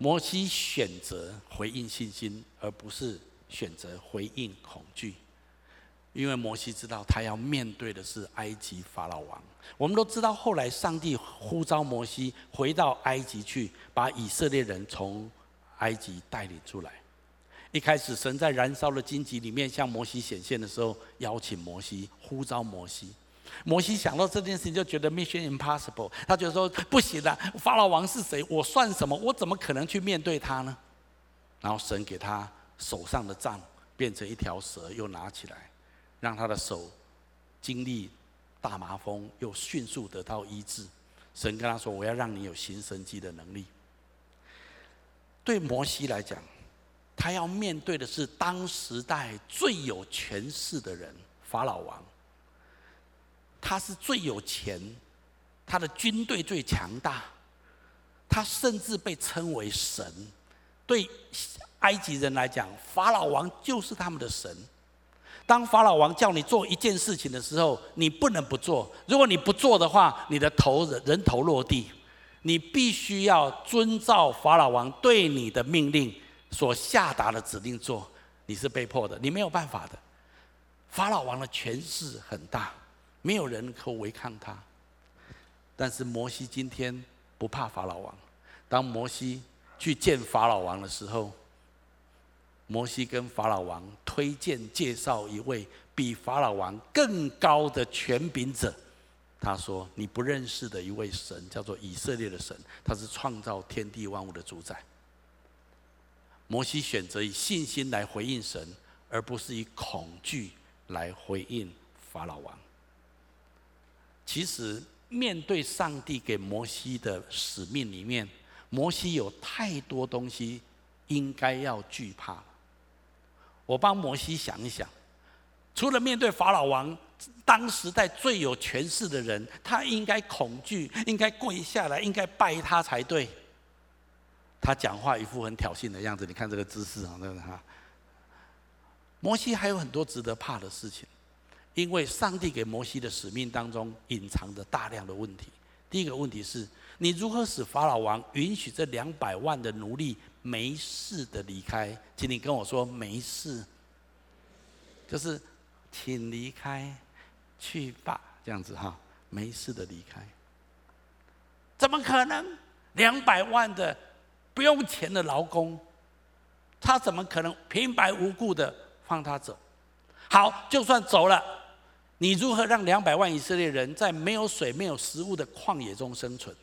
摩西选择回应信心，而不是选择回应恐惧。因为摩西知道，他要面对的是埃及法老王。我们都知道，后来上帝呼召摩西回到埃及去，把以色列人从埃及带领出来。一开始，神在燃烧的荆棘里面向摩西显现的时候，邀请摩西，呼召摩西。摩西想到这件事情，就觉得 Mission Impossible。他觉得说不行的，法老王是谁？我算什么？我怎么可能去面对他呢？然后神给他手上的杖变成一条蛇，又拿起来。让他的手经历大麻风，又迅速得到医治。神跟他说：“我要让你有行神迹的能力。”对摩西来讲，他要面对的是当时代最有权势的人——法老王。他是最有钱，他的军队最强大，他甚至被称为神。对埃及人来讲，法老王就是他们的神。当法老王叫你做一件事情的时候，你不能不做。如果你不做的话，你的头人人头落地。你必须要遵照法老王对你的命令所下达的指令做。你是被迫的，你没有办法的。法老王的权势很大，没有人可违抗他。但是摩西今天不怕法老王。当摩西去见法老王的时候，摩西跟法老王推荐介绍一位比法老王更高的权柄者。他说：“你不认识的一位神，叫做以色列的神，他是创造天地万物的主宰。”摩西选择以信心来回应神，而不是以恐惧来回应法老王。其实，面对上帝给摩西的使命里面，摩西有太多东西应该要惧怕。我帮摩西想一想，除了面对法老王，当时代最有权势的人，他应该恐惧，应该跪下来，应该拜他才对。他讲话一副很挑衅的样子，你看这个姿势啊，那个哈。摩西还有很多值得怕的事情，因为上帝给摩西的使命当中隐藏着大量的问题。第一个问题是，你如何使法老王允许这两百万的奴隶？没事的离开，请你跟我说没事，就是请离开，去吧，这样子哈，没事的离开。怎么可能？两百万的不用钱的劳工，他怎么可能平白无故的放他走？好，就算走了，你如何让两百万以色列人在没有水、没有食物的旷野中生存？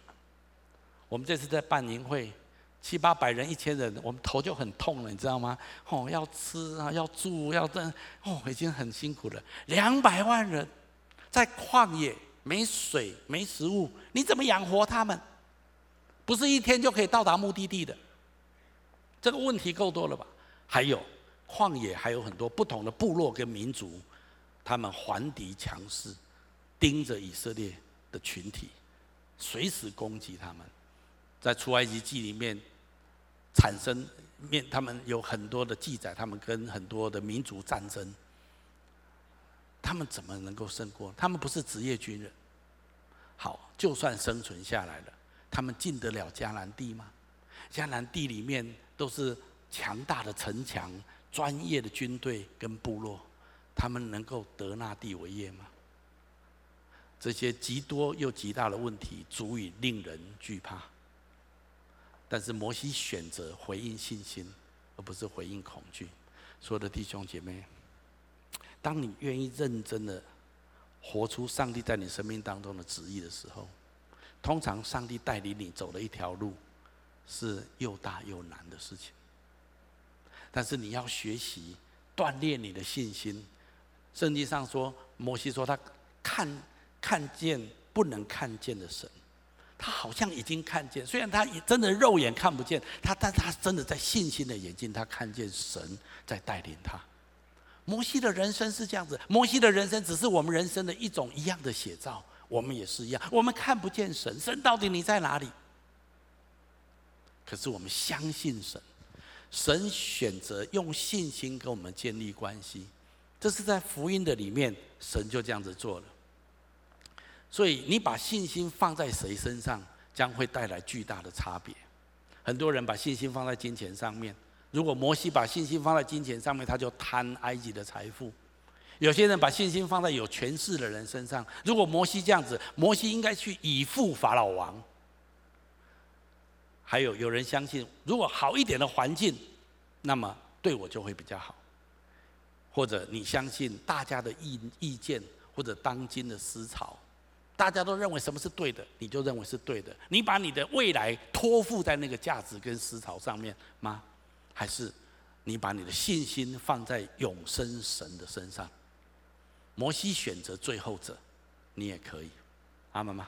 我们这次在办营会。七八百人、一千人，我们头就很痛了，你知道吗？哦，要吃啊，要住，要这，哦，已经很辛苦了。两百万人在旷野，没水、没食物，你怎么养活他们？不是一天就可以到达目的地的。这个问题够多了吧？还有，旷野还有很多不同的部落跟民族，他们环敌强势，盯着以色列的群体，随时攻击他们。在出埃及记里面。产生面，他们有很多的记载，他们跟很多的民族战争，他们怎么能够胜过？他们不是职业军人。好，就算生存下来了，他们进得了迦南地吗？迦南地里面都是强大的城墙、专业的军队跟部落，他们能够得那地为业吗？这些极多又极大的问题，足以令人惧怕。但是摩西选择回应信心，而不是回应恐惧。所有的弟兄姐妹，当你愿意认真的活出上帝在你生命当中的旨意的时候，通常上帝带领你走的一条路是又大又难的事情。但是你要学习锻炼你的信心。圣经上说，摩西说他看看见不能看见的神。他好像已经看见，虽然他真的肉眼看不见他，但他真的在信心的眼睛，他看见神在带领他。摩西的人生是这样子，摩西的人生只是我们人生的一种一样的写照。我们也是一样，我们看不见神，神到底你在哪里？可是我们相信神，神选择用信心跟我们建立关系，这是在福音的里面，神就这样子做了。所以你把信心放在谁身上，将会带来巨大的差别。很多人把信心放在金钱上面，如果摩西把信心放在金钱上面，他就贪埃及的财富。有些人把信心放在有权势的人身上。如果摩西这样子，摩西应该去以赴法老王。还有有人相信，如果好一点的环境，那么对我就会比较好。或者你相信大家的意意见，或者当今的思潮，大家都认为什么是对的，你就认为是对的。你把你的未来托付在那个价值跟思潮上面吗？还是你把你的信心放在永生神的身上？摩西选择最后者，你也可以，阿们吗？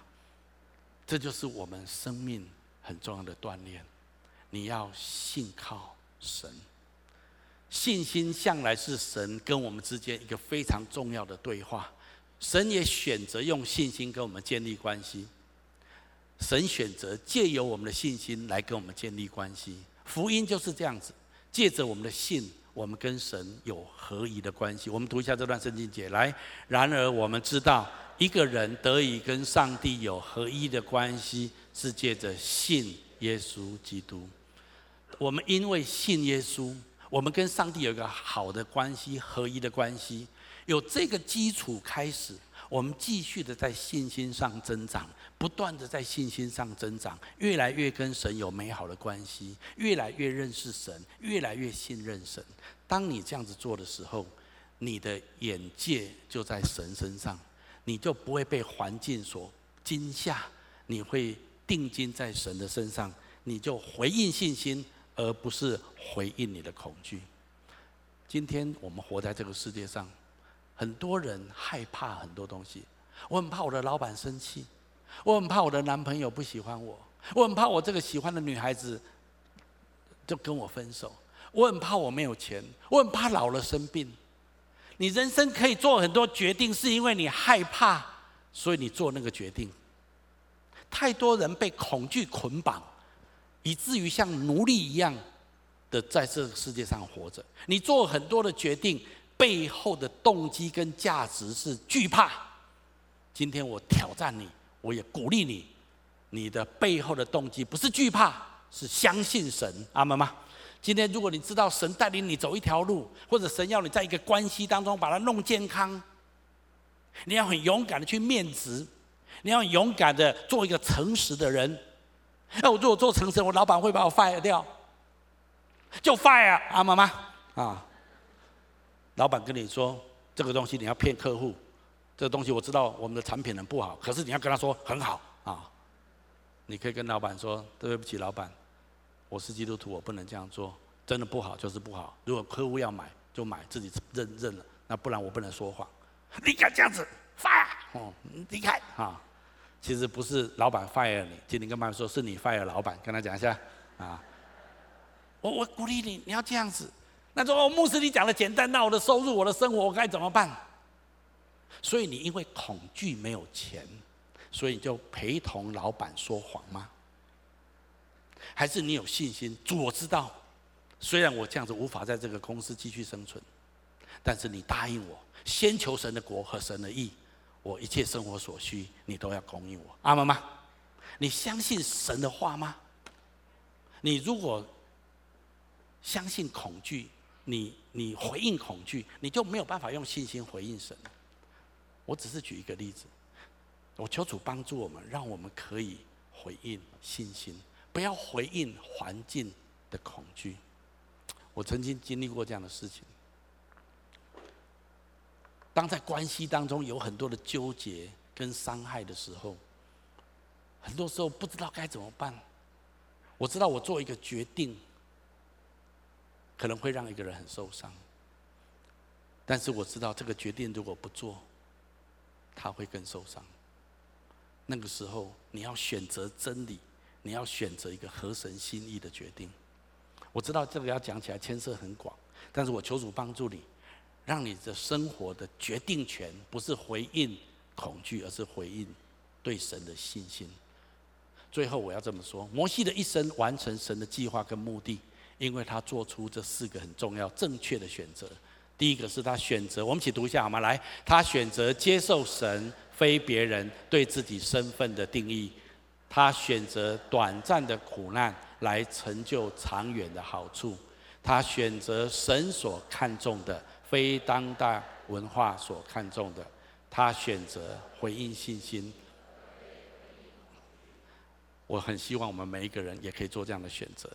这就是我们生命很重要的锻炼。你要信靠神，信心向来是神跟我们之间一个非常重要的对话。神也选择用信心跟我们建立关系。神选择借由我们的信心来跟我们建立关系。福音就是这样子，借着我们的信。我们跟神有合一的关系。我们读一下这段圣经节，来。然而我们知道，一个人得以跟上帝有合一的关系，是借着信耶稣基督。我们因为信耶稣，我们跟上帝有一个好的关系，合一的关系。有这个基础开始，我们继续的在信心上增长。不断的在信心上增长，越来越跟神有美好的关系，越来越认识神，越来越信任神。当你这样子做的时候，你的眼界就在神身上，你就不会被环境所惊吓，你会定睛在神的身上，你就回应信心，而不是回应你的恐惧。今天我们活在这个世界上，很多人害怕很多东西，我很怕我的老板生气。我很怕我的男朋友不喜欢我，我很怕我这个喜欢的女孩子就跟我分手，我很怕我没有钱，我很怕老了生病。你人生可以做很多决定，是因为你害怕，所以你做那个决定。太多人被恐惧捆绑，以至于像奴隶一样的在这个世界上活着。你做很多的决定，背后的动机跟价值是惧怕。今天我挑战你。我也鼓励你，你的背后的动机不是惧怕，是相信神，阿门吗？今天如果你知道神带领你走一条路，或者神要你在一个关系当中把它弄健康，你要很勇敢的去面职，你要勇敢的做一个诚实的人。那我如果做诚实，我老板会把我 fire 掉，就 fire，阿妈妈？啊，老板跟你说这个东西你要骗客户。这个东西我知道我们的产品很不好，可是你要跟他说很好啊。你可以跟老板说：“对不起，老板，我是基督徒，我不能这样做。真的不好就是不好。如果客户要买就买，自己认认了。那不然我不能说谎。你敢这样子，fire 哦，离开啊！其实不是老板 fire 你，今天跟妈妈说是你 fire 老板，跟他讲一下啊。我我鼓励你，你要这样子。那说哦，牧师你讲的简单，那我的收入、我的生活我该怎么办？”所以你因为恐惧没有钱，所以你就陪同老板说谎吗？还是你有信心？主，我知道，虽然我这样子无法在这个公司继续生存，但是你答应我，先求神的国和神的义，我一切生活所需你都要供应我。阿们吗？你相信神的话吗？你如果相信恐惧，你你回应恐惧，你就没有办法用信心回应神。我只是举一个例子，我求主帮助我们，让我们可以回应信心，不要回应环境的恐惧。我曾经经历过这样的事情，当在关系当中有很多的纠结跟伤害的时候，很多时候不知道该怎么办。我知道我做一个决定，可能会让一个人很受伤，但是我知道这个决定如果不做，他会更受伤。那个时候，你要选择真理，你要选择一个合神心意的决定。我知道这个要讲起来牵涉很广，但是我求主帮助你，让你的生活的决定权不是回应恐惧，而是回应对神的信心。最后我要这么说：摩西的一生完成神的计划跟目的，因为他做出这四个很重要、正确的选择。第一个是他选择，我们一起读一下好吗？来，他选择接受神，非别人对自己身份的定义。他选择短暂的苦难来成就长远的好处。他选择神所看重的，非当代文化所看重的。他选择回应信心。我很希望我们每一个人也可以做这样的选择。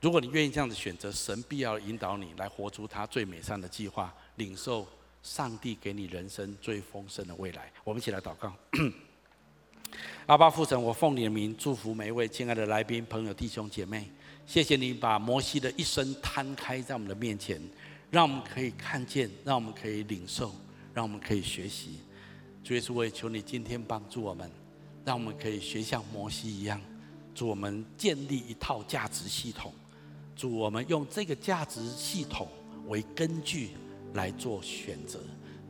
如果你愿意这样子选择，神必要引导你来活出他最美善的计划，领受上帝给你人生最丰盛的未来。我们一起来祷告。阿爸父神，我奉你的名祝福每一位亲爱的来宾、朋友、弟兄姐妹。谢谢你把摩西的一生摊开在我们的面前，让我们可以看见，让我们可以领受，让我们可以学习。主耶稣，我也求你今天帮助我们，让我们可以学像摩西一样，主我们建立一套价值系统，主我们用这个价值系统为根据来做选择。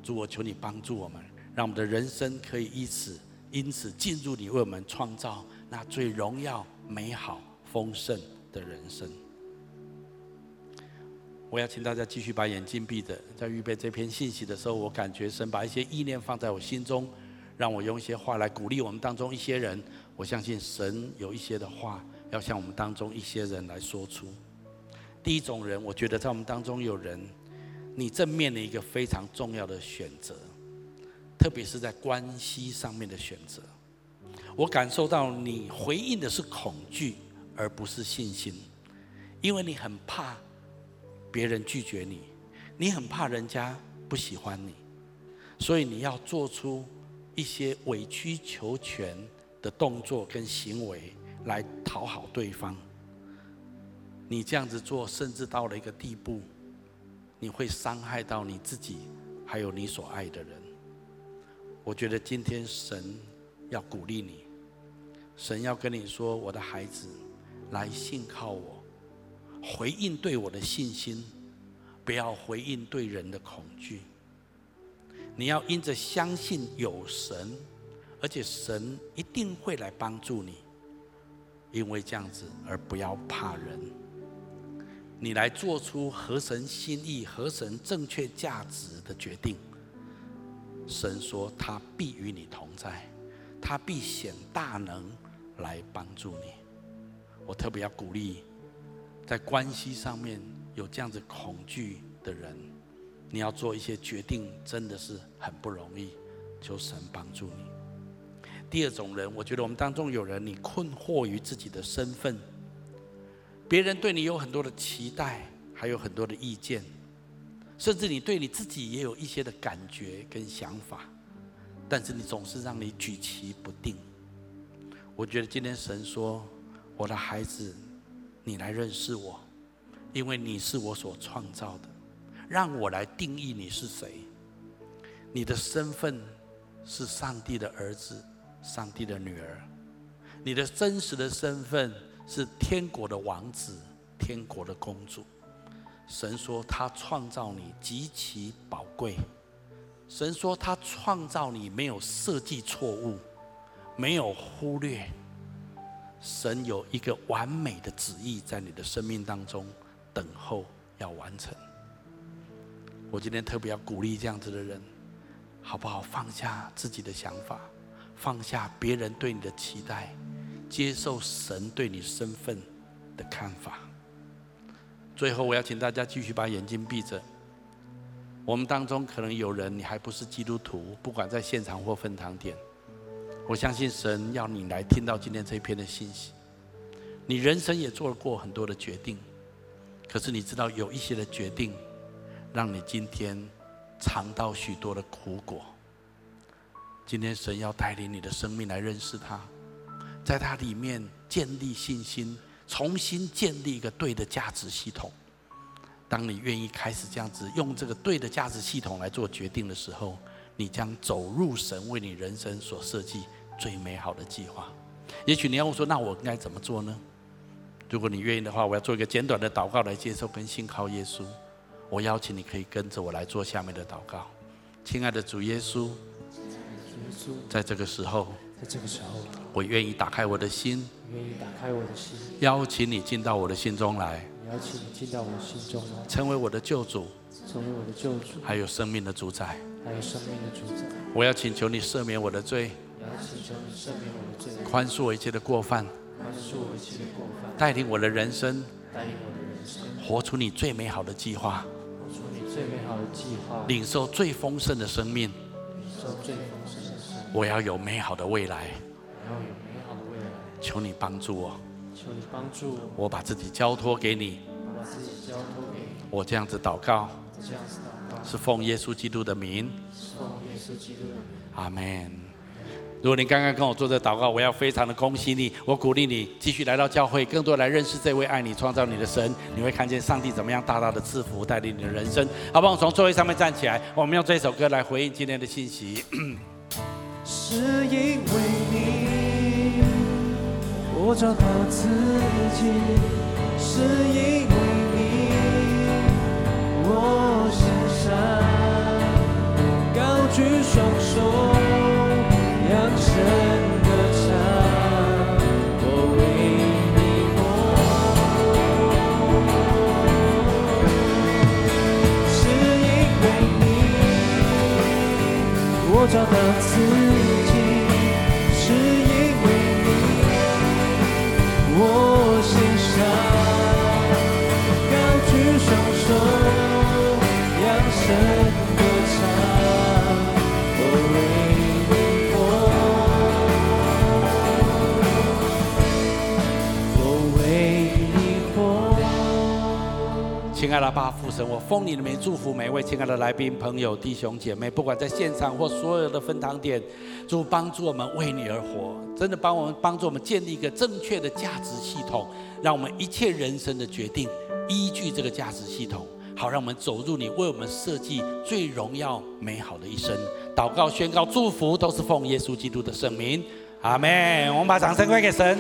主我求你帮助我们，让我们的人生可以以此。因此，进入你为我们创造那最荣耀、美好、丰盛的人生。我要请大家继续把眼睛闭着，在预备这篇信息的时候，我感觉神把一些意念放在我心中，让我用一些话来鼓励我们当中一些人。我相信神有一些的话要向我们当中一些人来说出。第一种人，我觉得在我们当中有人，你正面临一个非常重要的选择。特别是在关系上面的选择，我感受到你回应的是恐惧，而不是信心，因为你很怕别人拒绝你，你很怕人家不喜欢你，所以你要做出一些委曲求全的动作跟行为来讨好对方。你这样子做，甚至到了一个地步，你会伤害到你自己，还有你所爱的人。我觉得今天神要鼓励你，神要跟你说：“我的孩子，来信靠我，回应对我的信心，不要回应对人的恐惧。你要因着相信有神，而且神一定会来帮助你，因为这样子而不要怕人。你来做出合神心意、合神正确价值的决定。”神说：“他必与你同在，他必显大能来帮助你。”我特别要鼓励，在关系上面有这样子恐惧的人，你要做一些决定，真的是很不容易。求神帮助你。第二种人，我觉得我们当中有人，你困惑于自己的身份，别人对你有很多的期待，还有很多的意见。甚至你对你自己也有一些的感觉跟想法，但是你总是让你举棋不定。我觉得今天神说：“我的孩子，你来认识我，因为你是我所创造的，让我来定义你是谁。你的身份是上帝的儿子，上帝的女儿。你的真实的身份是天国的王子，天国的公主。”神说他创造你极其宝贵。神说他创造你没有设计错误，没有忽略。神有一个完美的旨意在你的生命当中等候要完成。我今天特别要鼓励这样子的人，好不好？放下自己的想法，放下别人对你的期待，接受神对你身份的看法。最后，我要请大家继续把眼睛闭着。我们当中可能有人，你还不是基督徒，不管在现场或分堂点，我相信神要你来听到今天这一篇的信息。你人生也做过很多的决定，可是你知道有一些的决定，让你今天尝到许多的苦果。今天神要带领你的生命来认识他，在他里面建立信心。重新建立一个对的价值系统。当你愿意开始这样子用这个对的价值系统来做决定的时候，你将走入神为你人生所设计最美好的计划。也许你要问说：“那我应该怎么做呢？”如果你愿意的话，我要做一个简短的祷告来接受跟信靠耶稣。我邀请你可以跟着我来做下面的祷告。亲爱的主耶稣，在这个时候，在这个时候，我愿意打开我的心，愿意打开我的心，邀请你进到我的心中来，邀请你进到我的心中来，成为我的救主，成为我的救主，还有生命的主宰，还有生命的主宰。我要请求你赦免我的罪，我要请求你赦免我的罪，宽恕我一切的过犯，宽恕我一切的过犯，带领我的人生，带领我的人生，活出你最美好的计划，活出你最美好的计划，领受最丰盛的生命，领受最丰盛的生命。我要有美好的未来，我要有美好的未来。求你帮助我，求你帮助我，我把自己交托给你，我把自己交托给你。我这样子祷告，这样子祷告，是奉耶稣基督的名，是奉耶稣基督的名。阿门。如果你刚刚跟我做这祷告，我要非常的恭喜你，我鼓励你继续来到教会，更多来认识这位爱你、创造你的神。你会看见上帝怎么样大大的赐福带领你的人生。好不好？从座位上面站起来，我们用这首歌来回应今天的信息。是因为你，我找到自己；是因为你，我献上，高举双手。我找亲爱的爸父神，我奉你的名祝福每一位亲爱的来宾、朋友、弟兄姐妹，不管在现场或所有的分堂点，主帮助我们为你而活，真的帮我们帮助我们建立一个正确的价值系统，让我们一切人生的决定依据这个价值系统，好让我们走入你为我们设计最荣耀美好的一生。祷告、宣告、祝福都是奉耶稣基督的圣名。阿妹！我们把掌声归给神。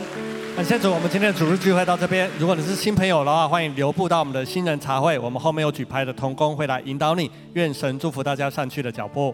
感谢主，我们今天的主日聚会到这边。如果你是新朋友的话，欢迎留步到我们的新人茶会。我们后面有举牌的同工会来引导你。愿神祝福大家上去的脚步。